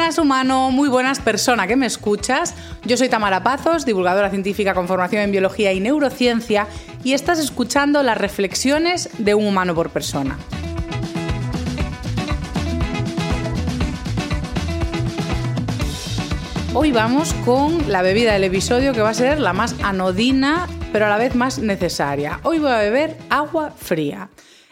buenas humano, muy buenas persona que me escuchas. Yo soy Tamara Pazos, divulgadora científica con formación en biología y neurociencia, y estás escuchando las reflexiones de un humano por persona. Hoy vamos con la bebida del episodio que va a ser la más anodina, pero a la vez más necesaria. Hoy voy a beber agua fría.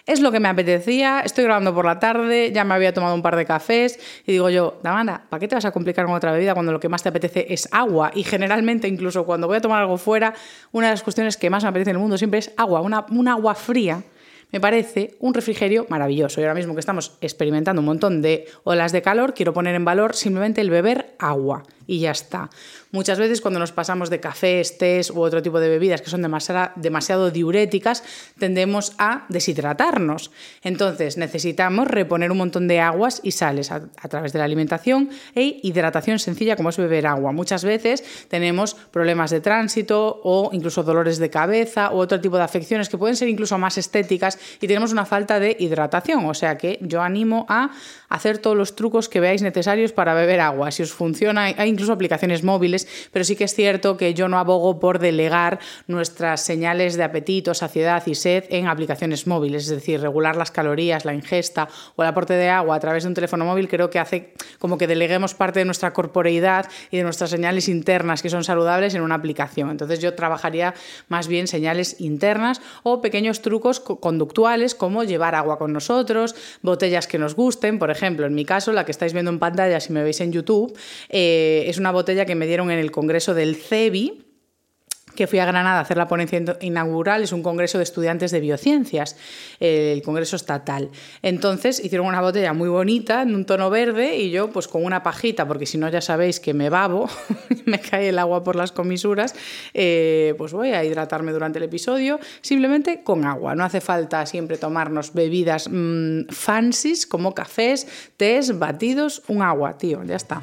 Es lo que me apetecía, estoy grabando por la tarde, ya me había tomado un par de cafés y digo yo, Damanda, ¿para qué te vas a complicar con otra bebida cuando lo que más te apetece es agua? Y generalmente, incluso cuando voy a tomar algo fuera, una de las cuestiones que más me apetece en el mundo siempre es agua, una, un agua fría me parece un refrigerio maravilloso. Y ahora mismo que estamos experimentando un montón de olas de calor, quiero poner en valor simplemente el beber agua y ya está. Muchas veces cuando nos pasamos de cafés, tés u otro tipo de bebidas que son demasiado, demasiado diuréticas, tendemos a deshidratarnos. Entonces necesitamos reponer un montón de aguas y sales a, a través de la alimentación e hidratación sencilla como es beber agua. Muchas veces tenemos problemas de tránsito o incluso dolores de cabeza u otro tipo de afecciones que pueden ser incluso más estéticas y tenemos una falta de hidratación. O sea que yo animo a hacer todos los trucos que veáis necesarios para beber agua. Si os funciona, hay incluso aplicaciones móviles, pero sí que es cierto que yo no abogo por delegar nuestras señales de apetito, saciedad y sed en aplicaciones móviles, es decir, regular las calorías, la ingesta o el aporte de agua a través de un teléfono móvil creo que hace como que deleguemos parte de nuestra corporeidad y de nuestras señales internas que son saludables en una aplicación. Entonces yo trabajaría más bien señales internas o pequeños trucos conductuales como llevar agua con nosotros, botellas que nos gusten, por ejemplo, en mi caso, la que estáis viendo en pantalla si me veis en YouTube, eh, es una botella que me dieron en el Congreso del CEBI, que fui a Granada a hacer la ponencia inaugural, es un congreso de estudiantes de biociencias, el congreso estatal. Entonces hicieron una botella muy bonita, en un tono verde, y yo pues con una pajita, porque si no ya sabéis que me babo, me cae el agua por las comisuras, eh, pues voy a hidratarme durante el episodio, simplemente con agua. No hace falta siempre tomarnos bebidas mmm, como cafés, tés, batidos, un agua, tío, ya está.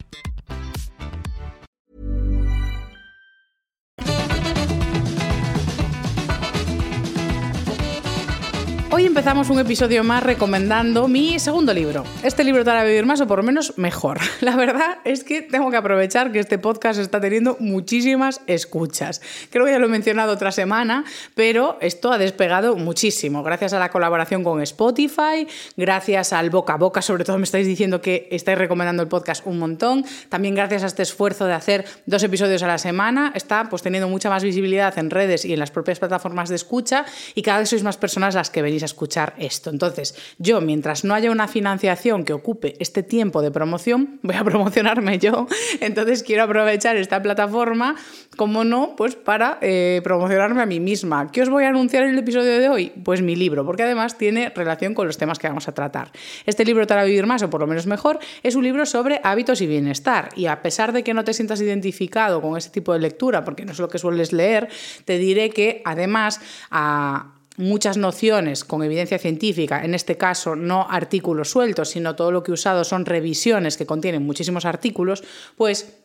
Hoy empezamos un episodio más recomendando mi segundo libro. Este libro te hará vivir más o por lo menos mejor. La verdad es que tengo que aprovechar que este podcast está teniendo muchísimas escuchas. Creo que ya lo he mencionado otra semana, pero esto ha despegado muchísimo. Gracias a la colaboración con Spotify, gracias al boca a boca, sobre todo me estáis diciendo que estáis recomendando el podcast un montón. También gracias a este esfuerzo de hacer dos episodios a la semana, está pues teniendo mucha más visibilidad en redes y en las propias plataformas de escucha y cada vez sois más personas las que venís a escuchar esto. Entonces, yo, mientras no haya una financiación que ocupe este tiempo de promoción, voy a promocionarme yo. Entonces, quiero aprovechar esta plataforma, como no, pues para eh, promocionarme a mí misma. ¿Qué os voy a anunciar en el episodio de hoy? Pues mi libro, porque además tiene relación con los temas que vamos a tratar. Este libro, Para Vivir Más, o por lo menos mejor, es un libro sobre hábitos y bienestar. Y a pesar de que no te sientas identificado con ese tipo de lectura, porque no es lo que sueles leer, te diré que además a muchas nociones con evidencia científica, en este caso no artículos sueltos, sino todo lo que he usado son revisiones que contienen muchísimos artículos, pues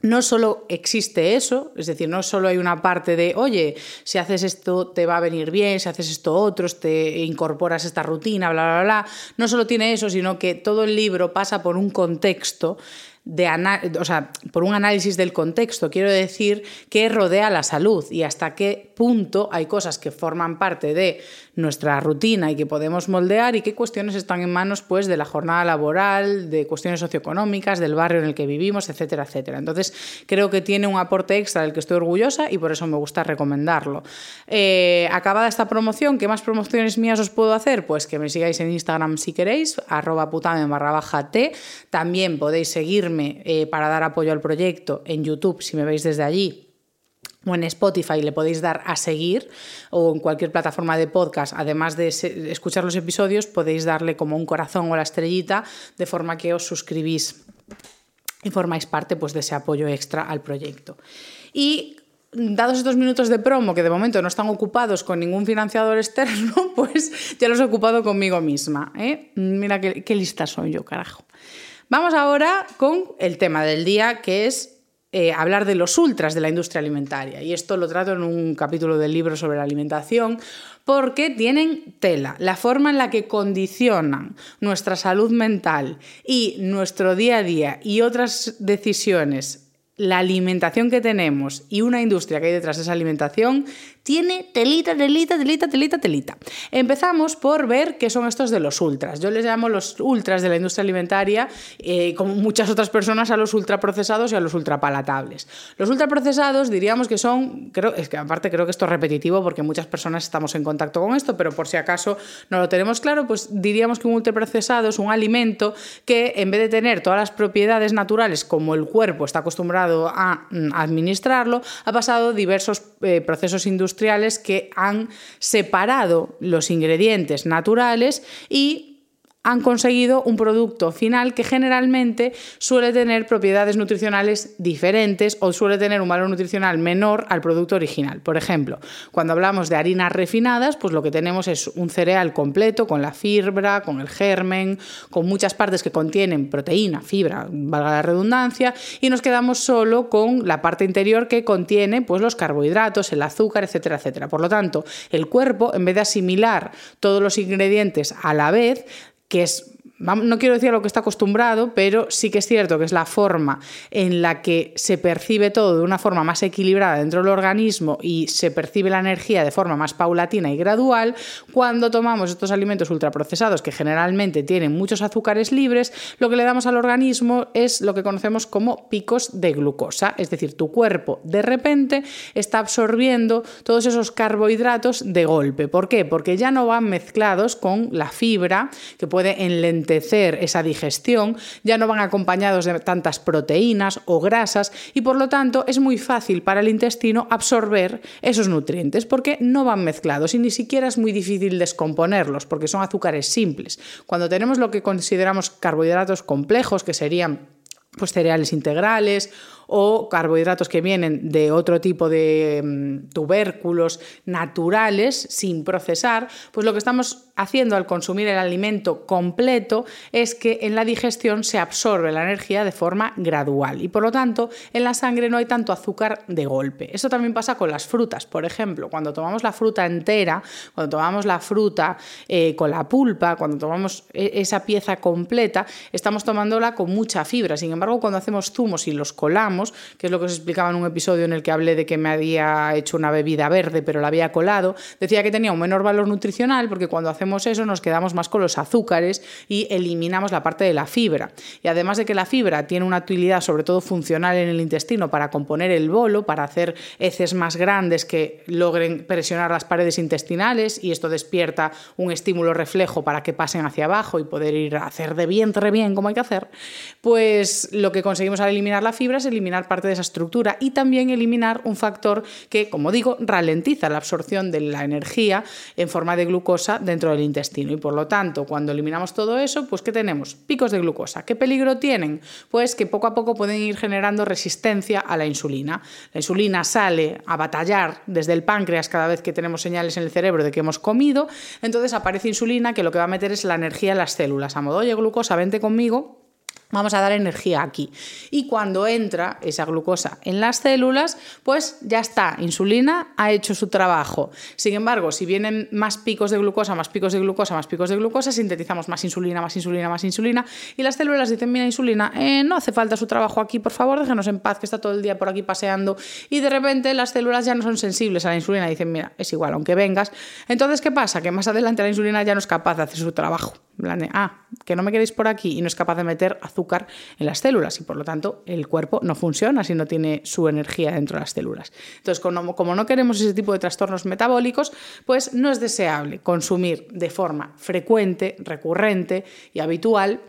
no solo existe eso, es decir, no solo hay una parte de, oye, si haces esto te va a venir bien, si haces esto otro, te incorporas esta rutina, bla, bla, bla. No solo tiene eso, sino que todo el libro pasa por un contexto de o sea, por un análisis del contexto, quiero decir que rodea la salud y hasta qué punto hay cosas que forman parte de nuestra rutina y que podemos moldear y qué cuestiones están en manos pues, de la jornada laboral, de cuestiones socioeconómicas, del barrio en el que vivimos, etcétera, etcétera. Entonces, creo que tiene un aporte extra del que estoy orgullosa y por eso me gusta recomendarlo. Eh, acabada esta promoción, ¿qué más promociones mías os puedo hacer? Pues que me sigáis en Instagram si queréis, arroba putame barra baja t. También podéis seguirme eh, para dar apoyo al proyecto en YouTube, si me veis desde allí, o en Spotify le podéis dar a seguir o en cualquier plataforma de podcast, además de escuchar los episodios, podéis darle como un corazón o la estrellita de forma que os suscribís y formáis parte pues, de ese apoyo extra al proyecto. Y dados estos minutos de promo que de momento no están ocupados con ningún financiador externo, pues ya los he ocupado conmigo misma. ¿eh? Mira qué, qué lista soy yo, carajo. Vamos ahora con el tema del día, que es eh, hablar de los ultras de la industria alimentaria. Y esto lo trato en un capítulo del libro sobre la alimentación, porque tienen tela. La forma en la que condicionan nuestra salud mental y nuestro día a día y otras decisiones la alimentación que tenemos y una industria que hay detrás de esa alimentación tiene telita, telita, telita, telita, telita. Empezamos por ver qué son estos de los ultras. Yo les llamo los ultras de la industria alimentaria, eh, como muchas otras personas, a los ultraprocesados y a los ultrapalatables. Los ultraprocesados diríamos que son, creo, es que aparte creo que esto es repetitivo porque muchas personas estamos en contacto con esto, pero por si acaso no lo tenemos claro, pues diríamos que un ultraprocesado es un alimento que en vez de tener todas las propiedades naturales como el cuerpo está acostumbrado a mm, administrarlo, ha pasado diversos eh, procesos industriales que han separado los ingredientes naturales y han conseguido un producto final que generalmente suele tener propiedades nutricionales diferentes o suele tener un valor nutricional menor al producto original. Por ejemplo, cuando hablamos de harinas refinadas, pues lo que tenemos es un cereal completo con la fibra, con el germen, con muchas partes que contienen proteína, fibra, valga la redundancia, y nos quedamos solo con la parte interior que contiene pues los carbohidratos, el azúcar, etcétera, etcétera. Por lo tanto, el cuerpo en vez de asimilar todos los ingredientes a la vez, que es no quiero decir lo que está acostumbrado, pero sí que es cierto que es la forma en la que se percibe todo de una forma más equilibrada dentro del organismo y se percibe la energía de forma más paulatina y gradual cuando tomamos estos alimentos ultraprocesados que generalmente tienen muchos azúcares libres, lo que le damos al organismo es lo que conocemos como picos de glucosa, es decir, tu cuerpo de repente está absorbiendo todos esos carbohidratos de golpe. ¿Por qué? Porque ya no van mezclados con la fibra que puede enlentecer esa digestión, ya no van acompañados de tantas proteínas o grasas y por lo tanto es muy fácil para el intestino absorber esos nutrientes porque no van mezclados y ni siquiera es muy difícil descomponerlos porque son azúcares simples. Cuando tenemos lo que consideramos carbohidratos complejos, que serían pues cereales integrales o carbohidratos que vienen de otro tipo de mm, tubérculos naturales sin procesar, pues lo que estamos haciendo al consumir el alimento completo es que en la digestión se absorbe la energía de forma gradual y por lo tanto en la sangre no hay tanto azúcar de golpe. Eso también pasa con las frutas, por ejemplo, cuando tomamos la fruta entera, cuando tomamos la fruta eh, con la pulpa, cuando tomamos e, esa pieza completa, estamos tomándola con mucha fibra. Sin embargo, cuando hacemos zumos y los colamos, que es lo que os explicaba en un episodio en el que hablé de que me había hecho una bebida verde, pero la había colado, decía que tenía un menor valor nutricional porque cuando hacemos eso, nos quedamos más con los azúcares y eliminamos la parte de la fibra. Y además de que la fibra tiene una utilidad sobre todo funcional en el intestino para componer el bolo, para hacer heces más grandes que logren presionar las paredes intestinales y esto despierta un estímulo reflejo para que pasen hacia abajo y poder ir a hacer de vientre bien como hay que hacer, pues lo que conseguimos al eliminar la fibra es eliminar parte de esa estructura y también eliminar un factor que, como digo, ralentiza la absorción de la energía en forma de glucosa dentro del intestino. Y por lo tanto, cuando eliminamos todo eso, pues ¿qué tenemos? Picos de glucosa. ¿Qué peligro tienen? Pues que poco a poco pueden ir generando resistencia a la insulina. La insulina sale a batallar desde el páncreas cada vez que tenemos señales en el cerebro de que hemos comido, entonces aparece insulina que lo que va a meter es la energía en las células. A modo, oye, glucosa, vente conmigo, Vamos a dar energía aquí. Y cuando entra esa glucosa en las células, pues ya está, insulina ha hecho su trabajo. Sin embargo, si vienen más picos de glucosa, más picos de glucosa, más picos de glucosa, sintetizamos más insulina, más insulina, más insulina, y las células dicen, mira, insulina, eh, no hace falta su trabajo aquí, por favor, déjenos en paz, que está todo el día por aquí paseando, y de repente las células ya no son sensibles a la insulina, dicen, mira, es igual, aunque vengas. Entonces, ¿qué pasa? Que más adelante la insulina ya no es capaz de hacer su trabajo. ah, que no me queréis por aquí y no es capaz de meter azúcar azúcar en las células y por lo tanto el cuerpo no funciona si no tiene su energía dentro de las células. Entonces, como, no queremos ese tipo de trastornos metabólicos, pues no es deseable consumir de forma frecuente, recurrente y habitual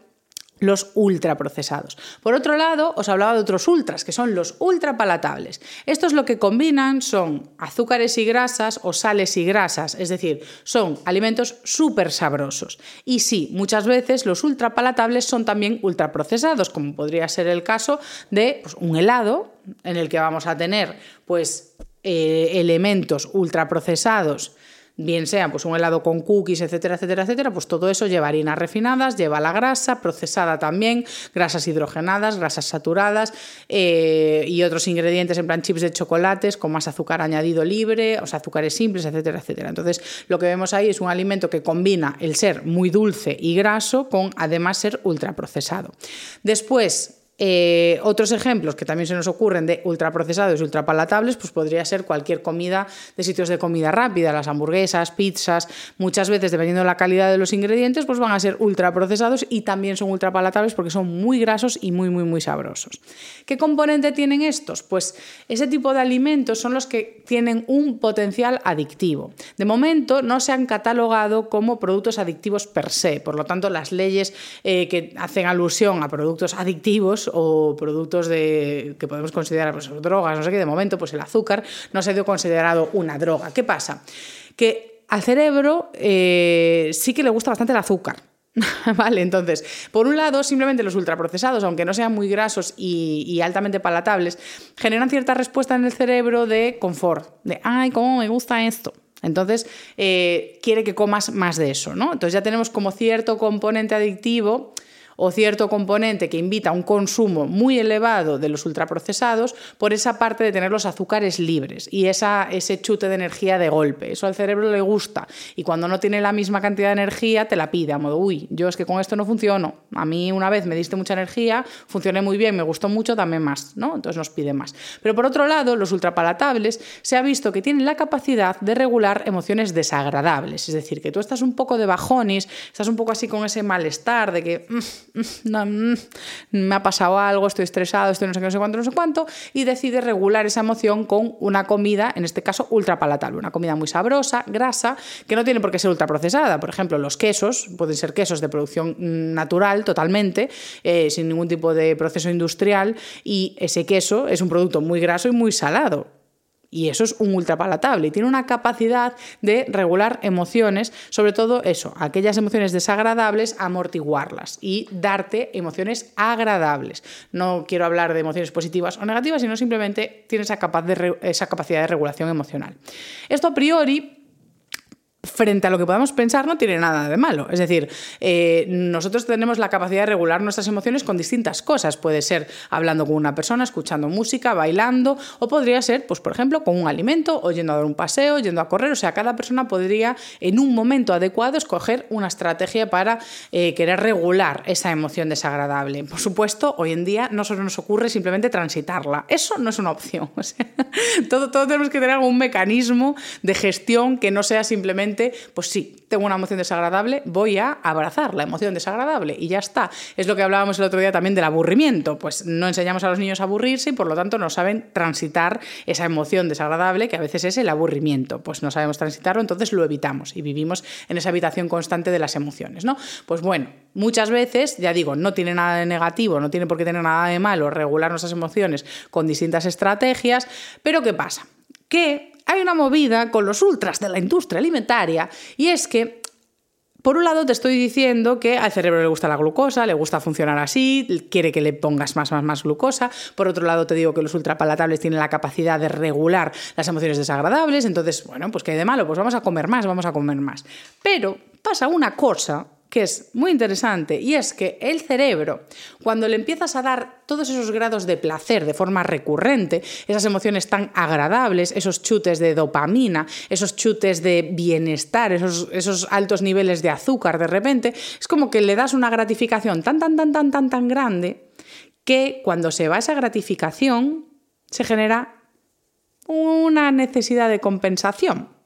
los ultraprocesados. Por otro lado, os hablaba de otros ultras, que son los ultrapalatables. Estos lo que combinan son azúcares y grasas o sales y grasas, es decir, son alimentos súper sabrosos. Y sí, muchas veces los ultrapalatables son también ultraprocesados, como podría ser el caso de pues, un helado, en el que vamos a tener pues, eh, elementos ultraprocesados bien sea pues un helado con cookies, etcétera, etcétera, etcétera, pues todo eso lleva harinas refinadas, lleva la grasa procesada también, grasas hidrogenadas, grasas saturadas eh, y otros ingredientes en plan chips de chocolates con más azúcar añadido libre, o sea, azúcares simples, etcétera, etcétera. Entonces, lo que vemos ahí es un alimento que combina el ser muy dulce y graso con además ser ultraprocesado. Después, eh, otros ejemplos que también se nos ocurren de ultraprocesados y ultrapalatables, pues podría ser cualquier comida de sitios de comida rápida, las hamburguesas, pizzas, muchas veces dependiendo de la calidad de los ingredientes, pues van a ser ultraprocesados y también son ultrapalatables porque son muy grasos y muy, muy, muy sabrosos. ¿Qué componente tienen estos? Pues ese tipo de alimentos son los que tienen un potencial adictivo. De momento no se han catalogado como productos adictivos per se, por lo tanto las leyes eh, que hacen alusión a productos adictivos o productos que podemos considerar pues, drogas, no sé qué, de momento pues el azúcar no se ha sido considerado una droga. ¿Qué pasa? Que al cerebro eh, sí que le gusta bastante el azúcar. vale, entonces, por un lado, simplemente los ultraprocesados, aunque no sean muy grasos y, altamente palatables, generan cierta respuesta en el cerebro de confort, de, ay, cómo me gusta esto. Entonces, eh, quiere que comas más de eso, ¿no? Entonces ya tenemos como cierto componente adictivo o cierto componente que invita a un consumo muy elevado de los ultraprocesados por esa parte de tener los azúcares libres y esa, ese chute de energía de golpe. Eso al cerebro le gusta y cuando no tiene la misma cantidad de energía te la pide a modo, uy, yo es que con esto no funciono. A mí una vez me diste mucha energía, funcioné muy bien, me gustó mucho, dame más, ¿no? Entonces nos pide más. Pero por otro lado, los ultrapalatables se ha visto que tienen la capacidad de regular emociones desagradables, es decir, que tú estás un poco de bajones, estás un poco así con ese malestar de que mm, mm, me ha pasado algo, estoy estresado, estoy no sé qué, no sé cuánto, no sé cuánto, y decide regular esa emoción con una comida, en este caso ultra palatable, una comida muy sabrosa, grasa, que no tiene por qué ser ultraprocesada. Por ejemplo, los quesos pueden ser quesos de producción natural totalmente, eh, sin ningún tipo de proceso industrial, y ese queso es un producto muy graso y muy salado. Y eso es un ultrapalatable y tiene una capacidad de regular emociones, sobre todo eso, aquellas emociones desagradables, amortiguarlas y darte emociones agradables. No quiero hablar de emociones positivas o negativas, sino simplemente tiene esa, esa capacidad de regulación emocional. Esto a priori frente a lo que podamos pensar no tiene nada de malo. Es decir, eh, nosotros tenemos la capacidad de regular nuestras emociones con distintas cosas. Puede ser hablando con una persona, escuchando música, bailando, o podría ser, pues, por ejemplo, con un alimento, o yendo a dar un paseo, yendo a correr. O sea, cada persona podría en un momento adecuado escoger una estrategia para eh, querer regular esa emoción desagradable. Por supuesto, hoy en día no solo nos ocurre simplemente transitarla. Eso no es una opción. todo, todo tenemos que tener algún mecanismo de gestión que no sea simplemente pues sí, tengo una emoción desagradable, voy a abrazar la emoción desagradable y ya está. Es lo que hablábamos el otro día también del aburrimiento, pues no enseñamos a los niños a aburrirse y por lo tanto no saben transitar esa emoción desagradable que a veces es el aburrimiento, pues no sabemos transitarlo, entonces lo evitamos y vivimos en esa habitación constante de las emociones, ¿no? Pues bueno, muchas veces, ya digo, no tiene nada de negativo, no tiene por qué tener nada de malo regular nuestras emociones con distintas estrategias, pero ¿qué pasa? Que hay una movida con los ultras de la industria alimentaria y es que por un lado te estoy diciendo que al cerebro le gusta la glucosa, le gusta funcionar así, quiere que le pongas más, más, más glucosa. Por otro lado te digo que los ultrapalatables tienen la capacidad de regular las emociones desagradables. Entonces, bueno, pues ¿qué hay de malo? Pues vamos a comer más, vamos a comer más. Pero pasa una cosa que es muy interesante y es que el cerebro, cuando le empiezas a dar todos esos grados de placer de forma recurrente, esas emociones tan agradables, esos chutes de dopamina, esos chutes de bienestar, esos, esos altos niveles de azúcar de repente, es como que le das una gratificación tan, tan, tan, tan, tan, tan grande que cuando se va esa gratificación se genera una necesidad de compensación.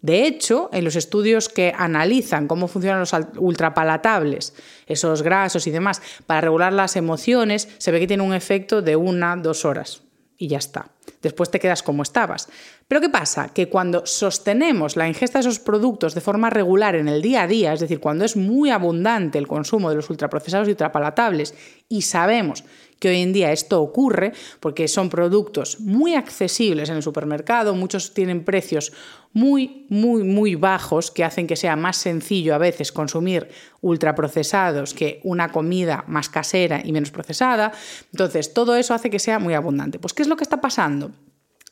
De hecho, en los estudios que analizan cómo funcionan los ultrapalatables, esos grasos y demás, para regular las emociones, se ve que tiene un efecto de una, dos horas y ya está. Después te quedas como estabas. Pero ¿qué pasa? Que cuando sostenemos la ingesta de esos productos de forma regular en el día a día, es decir, cuando es muy abundante el consumo de los ultraprocesados y ultrapalatables y sabemos que hoy en día esto ocurre porque son productos muy accesibles en el supermercado, muchos tienen precios muy, muy, muy bajos que hacen que sea más sencillo a veces consumir ultraprocesados que una comida más casera y menos procesada. Entonces, todo eso hace que sea muy abundante. Pues, ¿qué es lo que está pasando?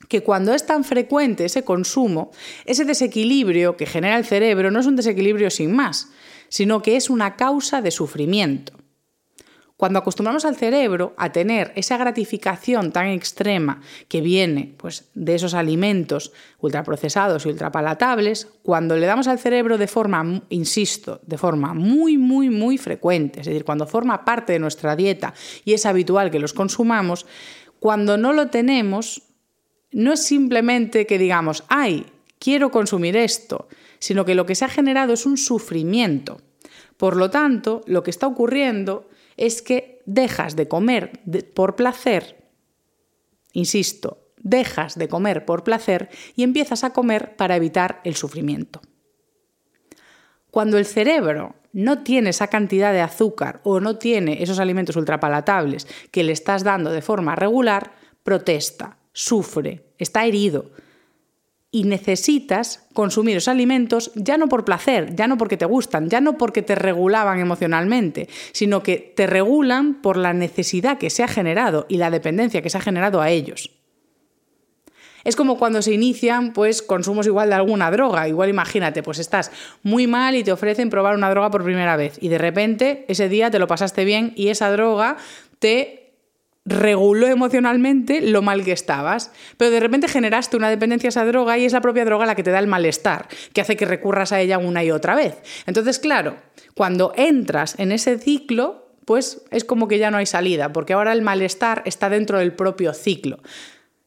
que cuando es tan frecuente ese consumo, ese desequilibrio que genera el cerebro no es un desequilibrio sin más, sino que es una causa de sufrimiento. Cuando acostumbramos al cerebro a tener esa gratificación tan extrema que viene pues, de esos alimentos ultraprocesados y ultrapalatables, cuando le damos al cerebro de forma, insisto, de forma muy, muy, muy frecuente, es decir, cuando forma parte de nuestra dieta y es habitual que los consumamos, cuando no lo tenemos, no es simplemente que digamos, ay, quiero consumir esto, sino que lo que se ha generado es un sufrimiento. Por lo tanto, lo que está ocurriendo es que dejas de comer por placer, insisto, dejas de comer por placer y empiezas a comer para evitar el sufrimiento. Cuando el cerebro no tiene esa cantidad de azúcar o no tiene esos alimentos ultrapalatables que le estás dando de forma regular, protesta, sufre, está herido, y necesitas consumir esos alimentos ya no por placer, ya no porque te gustan, ya no porque te regulaban emocionalmente, sino que te regulan por la necesidad que se ha generado y la dependencia que se ha generado a ellos. Es como cuando se inician pues consumos igual de alguna droga, igual imagínate, pues estás muy mal y te ofrecen probar una droga por primera vez y de repente ese día te lo pasaste bien y esa droga te reguló emocionalmente lo mal que estabas, pero de repente generaste una dependencia a esa droga y es la propia droga la que te da el malestar, que hace que recurras a ella una y otra vez. Entonces, claro, cuando entras en ese ciclo, pues es como que ya no hay salida, porque ahora el malestar está dentro del propio ciclo.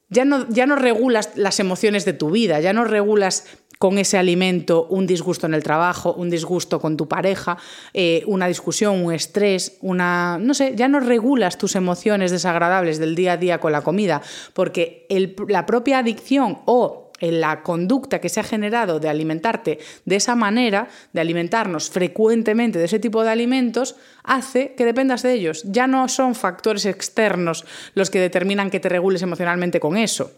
Ya no, ya no regulas las emociones de tu vida, ya no regulas con ese alimento un disgusto en el trabajo, un disgusto con tu pareja, eh, una discusión, un estrés, una... no sé, ya no regulas tus emociones desagradables del día a día con la comida, porque la propia adicción o la conducta que se ha generado de alimentarte de esa manera, de alimentarnos frecuentemente de ese tipo de alimentos, hace que dependas de ellos. Ya no son factores externos los que determinan que te regules emocionalmente con eso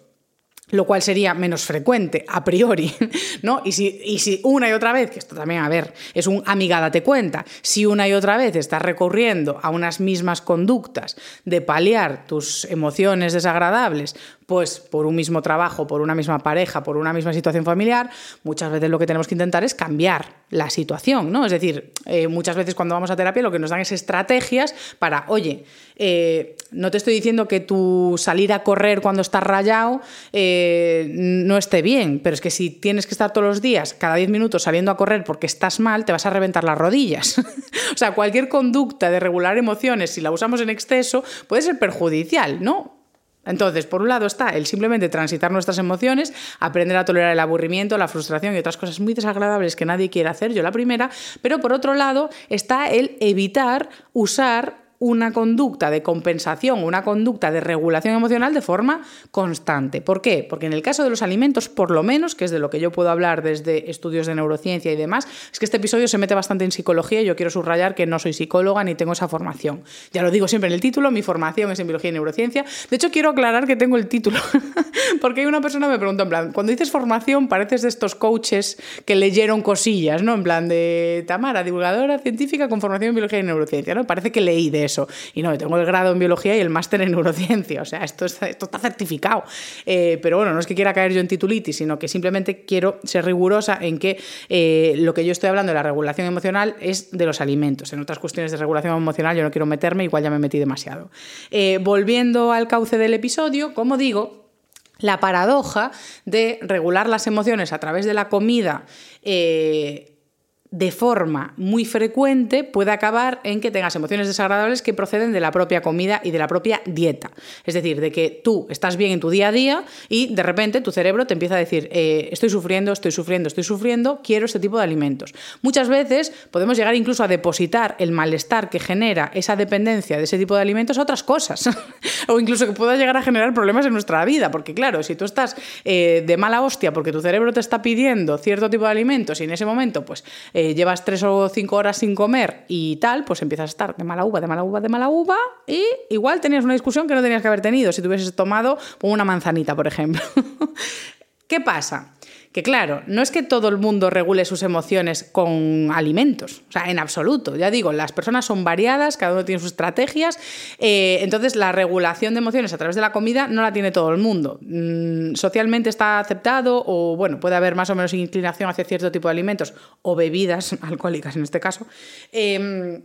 lo cual sería menos frecuente a priori, ¿no? Y si, y si una y otra vez, que esto también, a ver, es un amiga date cuenta, si una y otra vez estás recurriendo a unas mismas conductas de paliar tus emociones desagradables pues por un mismo trabajo, por una misma pareja, por una misma situación familiar, muchas veces lo que tenemos que intentar es cambiar la situación, ¿no? Es decir, eh, muchas veces cuando vamos a terapia lo que nos dan es estrategias para, oye, eh, no te estoy diciendo que tu salir a correr cuando estás rayado eh, no esté bien, pero es que si tienes que estar todos los días, cada 10 minutos saliendo a correr porque estás mal, te vas a reventar las rodillas. o sea, cualquier conducta de regular emociones, si la usamos en exceso, puede ser perjudicial, ¿no? Entonces, por un lado está el simplemente transitar nuestras emociones, aprender a tolerar el aburrimiento, la frustración y otras cosas muy desagradables que nadie quiere hacer, yo la primera, pero por otro lado está el evitar usar una conducta de compensación, una conducta de regulación emocional de forma constante. ¿Por qué? Porque en el caso de los alimentos, por lo menos, que es de lo que yo puedo hablar desde estudios de neurociencia y demás, es que este episodio se mete bastante en psicología y yo quiero subrayar que no soy psicóloga ni tengo esa formación. Ya lo digo siempre en el título, mi formación es en biología y neurociencia. De hecho, quiero aclarar que tengo el título, porque hay una persona que me pregunta en plan, cuando dices formación pareces de estos coaches que leyeron cosillas, ¿no? En plan de Tamara, divulgadora científica con formación en biología y neurociencia, ¿no? Parece que leí de y no, tengo el grado en biología y el máster en neurociencia. O sea, esto esto está certificado. Eh, pero bueno, no es que quiera caer yo en titulitis, sino que simplemente quiero ser rigurosa en que eh, lo que yo estoy hablando de la regulación emocional es de los alimentos. En otras cuestiones de regulación emocional yo no quiero meterme, igual ya me metí demasiado. Eh, volviendo al cauce del episodio, como digo, la paradoja de regular las emociones a través de la comida de forma muy frecuente puede acabar en que tengas emociones desagradables que proceden de la propia comida y de la propia dieta. Es decir, de que tú estás bien en tu día a día y de repente tu cerebro te empieza a decir, eh, estoy sufriendo, estoy sufriendo, estoy sufriendo, quiero este tipo de alimentos. Muchas veces podemos llegar incluso a depositar el malestar que genera esa dependencia de ese tipo de alimentos a otras cosas. o incluso que pueda llegar a generar problemas en nuestra vida. Porque claro, si tú estás eh, de mala hostia porque tu cerebro te está pidiendo cierto tipo de alimentos y en ese momento pues... llevas tres o cinco horas sin comer y tal, pues empiezas a estar de mala uva, de mala uva, de mala uva, y igual tenías una discusión que no tenías que haber tenido si te tomado una manzanita, por ejemplo. ¿Qué pasa? Que claro, no es que todo el mundo regule sus emociones con alimentos, o sea, en absoluto. Ya digo, las personas son variadas, cada uno tiene sus estrategias, eh, entonces la regulación de emociones a través de la comida no la tiene todo el mundo. Mm, socialmente está aceptado o, bueno, puede haber más o menos inclinación hacia cierto tipo de alimentos o bebidas alcohólicas en este caso. Em,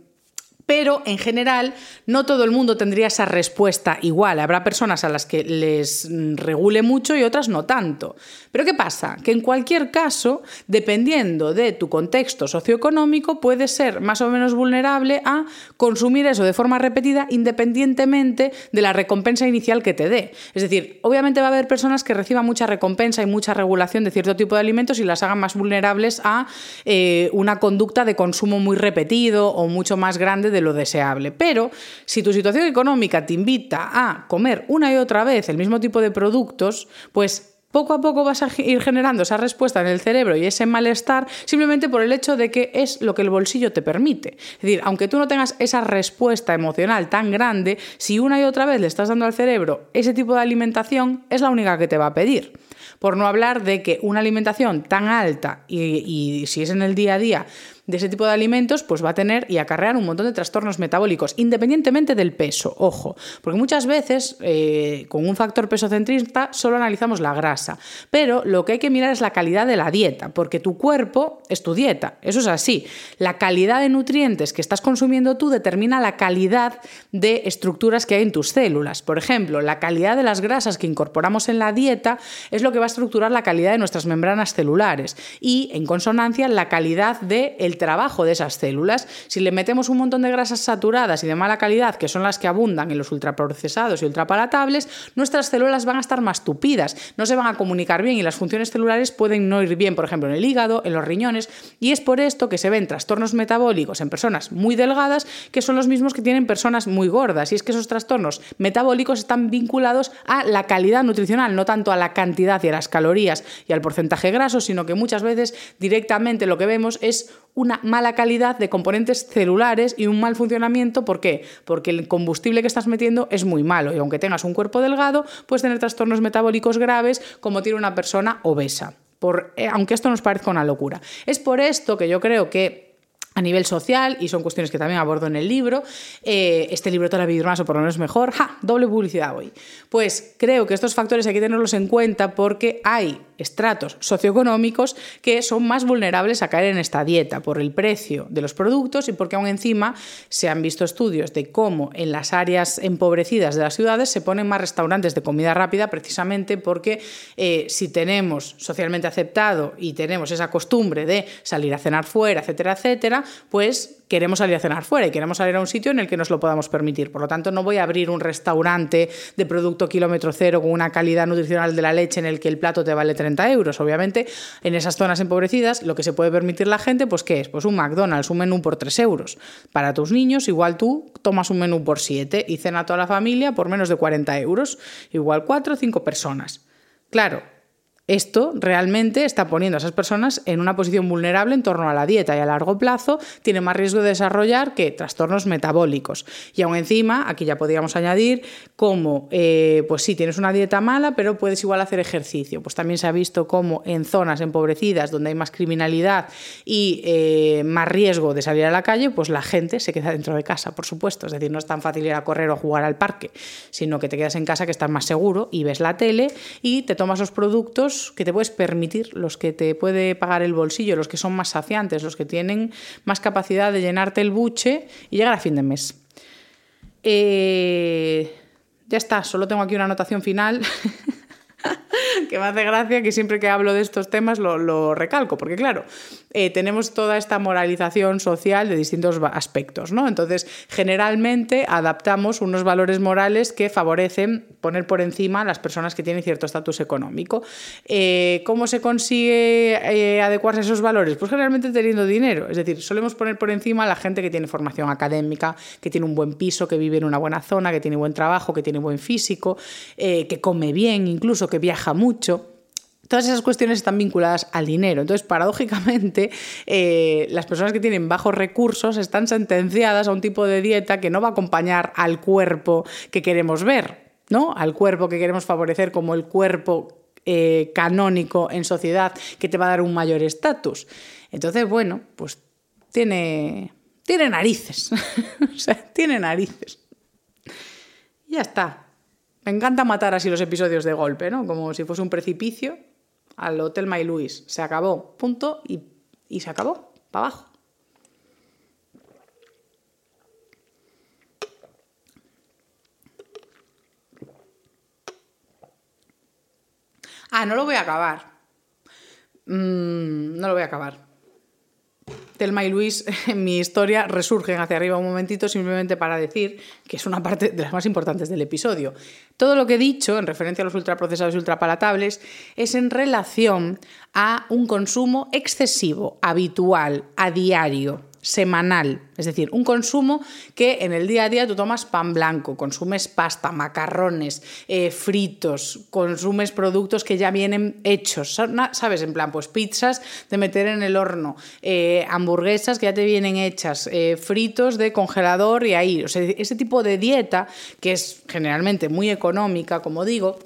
pero en general no todo el mundo tendría esa respuesta igual. Habrá personas a las que les regule mucho y otras no tanto. Pero ¿qué pasa? Que en cualquier caso, dependiendo de tu contexto socioeconómico, puedes ser más o menos vulnerable a consumir eso de forma repetida independientemente de la recompensa inicial que te dé. Es decir, obviamente va a haber personas que reciban mucha recompensa y mucha regulación de cierto tipo de alimentos y las hagan más vulnerables a eh, una conducta de consumo muy repetido o mucho más grande de lo deseable. Pero si tu situación económica te invita a comer una y otra vez el mismo tipo de productos, pues poco a poco vas a ir generando esa respuesta en el cerebro y ese malestar simplemente por el hecho de que es lo que el bolsillo te permite. Es decir, aunque tú no tengas esa respuesta emocional tan grande, si una y otra vez le estás dando al cerebro ese tipo de alimentación, es la única que te va a pedir. Por no hablar de que una alimentación tan alta y, si es en el día a día, de ese tipo de alimentos, pues va a tener y acarrear un montón de trastornos metabólicos, independientemente del peso, ojo, porque muchas veces eh, con un factor peso centrista solo analizamos la grasa, pero lo que hay que mirar es la calidad de la dieta, porque tu cuerpo es tu dieta, eso es así. La calidad de nutrientes que estás consumiendo tú determina la calidad de estructuras que hay en tus células. Por ejemplo, la calidad de las grasas que incorporamos en la dieta es lo que va a estructurar la calidad de nuestras membranas celulares y, en consonancia, la calidad del trabajo de esas células. Si le metemos un montón de grasas saturadas y de mala calidad, que son las que abundan en los ultraprocesados y ultrapalatables, nuestras células van a estar más tupidas, no se van a comunicar bien y las funciones celulares pueden no ir bien, por ejemplo, en el hígado, en los riñones, y es por esto que se ven trastornos metabólicos en personas muy delgadas, que son los mismos que tienen personas muy gordas, y es que esos trastornos metabólicos están vinculados a la calidad nutricional, no tanto a la cantidad y a las calorías y al porcentaje graso, sino que muchas veces directamente lo que vemos es una mala calidad de componentes celulares y un mal funcionamiento. ¿Por qué? Porque el combustible que estás metiendo es muy malo y aunque tengas un cuerpo delgado, puedes tener trastornos metabólicos graves como tiene una persona obesa. Por, eh, aunque esto nos parezca una locura. Es por esto que yo creo que a nivel social, y son cuestiones que también abordo en el libro, eh, este libro te la vivir más o por lo menos mejor, ¡ja! Doble publicidad hoy. Pues creo que estos factores hay que tenerlos en cuenta porque hay estratos socioeconómicos que son más vulnerables a caer en esta dieta por el precio de los productos y porque aún encima se han visto estudios de cómo en las áreas empobrecidas de las ciudades se ponen más restaurantes de comida rápida precisamente porque eh, si tenemos socialmente aceptado y tenemos esa costumbre de salir a cenar fuera, etcétera, etcétera, pues queremos salir a cenar fuera y queremos salir a un sitio en el que nos lo podamos permitir. Por lo tanto, no voy a abrir un restaurante de producto kilómetro cero con una calidad nutricional de la leche en el que el plato te vale 30 euros. Obviamente, en esas zonas empobrecidas, lo que se puede permitir la gente, pues ¿qué es? Pues un McDonald's, un menú por 3 euros. Para tus niños, igual tú tomas un menú por 7 y cena toda la familia por menos de 40 euros. Igual 4 o 5 personas. Claro, esto realmente está poniendo a esas personas en una posición vulnerable en torno a la dieta y a largo plazo tiene más riesgo de desarrollar que trastornos metabólicos. Y aún encima, aquí ya podríamos añadir como, eh, pues sí, tienes una dieta mala, pero puedes igual hacer ejercicio. Pues también se ha visto como en zonas empobrecidas donde hay más criminalidad y eh, más riesgo de salir a la calle, pues la gente se queda dentro de casa, por supuesto. Es decir, no es tan fácil ir a correr o jugar al parque, sino que te quedas en casa que estás más seguro y ves la tele y te tomas los productos que te puedes permitir, los que te puede pagar el bolsillo, los que son más saciantes, los que tienen más capacidad de llenarte el buche y llegar a fin de mes. Eh, ya está, solo tengo aquí una anotación final. que me hace gracia que siempre que hablo de estos temas lo, recalco, porque claro, eh, tenemos toda esta moralización social de distintos aspectos, ¿no? Entonces, generalmente adaptamos unos valores morales que favorecen poner por encima a las personas que tienen cierto estatus económico. Eh, ¿Cómo se consigue eh, adecuarse a esos valores? Pues generalmente teniendo dinero, es decir, solemos poner por encima a la gente que tiene formación académica, que tiene un buen piso, que vive en una buena zona, que tiene buen trabajo, que tiene buen físico, que come bien, incluso que viaja mucho. Todas esas cuestiones están vinculadas al dinero. Entonces, paradójicamente, eh, las personas que tienen bajos recursos están sentenciadas a un tipo de dieta que no va a acompañar al cuerpo que queremos ver, ¿no? Al cuerpo que queremos favorecer como el cuerpo eh, canónico en sociedad que te va a dar un mayor estatus. Entonces, bueno, pues tiene, tiene narices. o sea, tiene narices. Ya está. Me encanta matar así los episodios de golpe, ¿no? Como si fuese un precipicio al Hotel My Louis. Se acabó, punto, y, y se acabó, para abajo. Ah, no lo voy a acabar. Mm, no lo voy a acabar. Telma y Luis en mi historia resurgen hacia arriba un momentito simplemente para decir que es una parte de las más importantes del episodio. Todo lo que he dicho en referencia a los ultraprocesados y ultrapalatables es en relación a un consumo excesivo, habitual, a diario semanal, es decir, un consumo que en el día a día tú tomas pan blanco, consumes pasta, macarrones, eh, fritos, consumes productos que ya vienen hechos, ¿sabes? En plan, pues pizzas de meter en el horno, eh, hamburguesas que ya te vienen hechas, eh, fritos de congelador y ahí, o sea, ese tipo de dieta que es generalmente muy económica, como digo,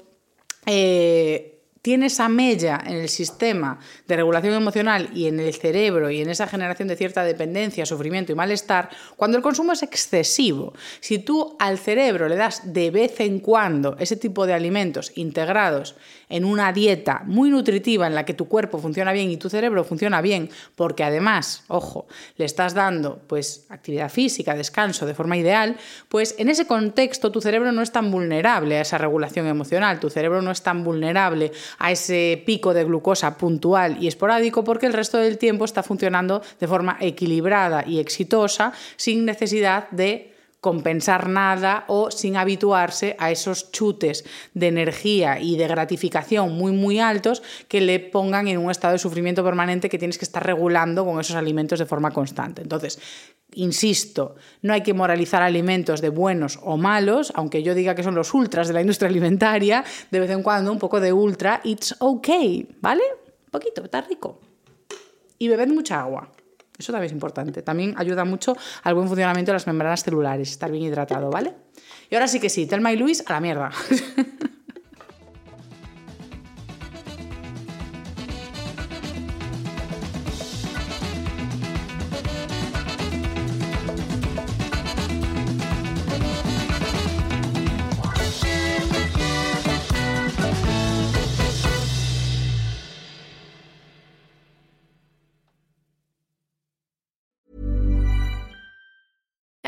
tiene esa mella en el sistema de regulación emocional y en el cerebro y en esa generación de cierta dependencia, sufrimiento y malestar, cuando el consumo es excesivo. Si tú al cerebro le das de vez en cuando ese tipo de alimentos integrados en una dieta muy nutritiva en la que tu cuerpo funciona bien y tu cerebro funciona bien, porque además, ojo, le estás dando pues actividad física, descanso de forma ideal, pues en ese contexto tu cerebro no es tan vulnerable a esa regulación emocional, tu cerebro no es tan vulnerable a ese pico de glucosa puntual y esporádico porque el resto del tiempo está funcionando de forma equilibrada y exitosa sin necesidad de compensar nada o sin habituarse a esos chutes de energía y de gratificación muy muy altos que le pongan en un estado de sufrimiento permanente que tienes que estar regulando con esos alimentos de forma constante. Entonces, Insisto, no hay que moralizar alimentos de buenos o malos, aunque yo diga que son los ultras de la industria alimentaria, de vez en cuando un poco de ultra, it's okay, ¿vale? Un poquito, está rico. Y bebed mucha agua. Eso también es importante. También ayuda mucho al buen funcionamiento de las membranas celulares, estar bien hidratado, ¿vale? Y ahora sí que sí, Telma y Luis a la mierda.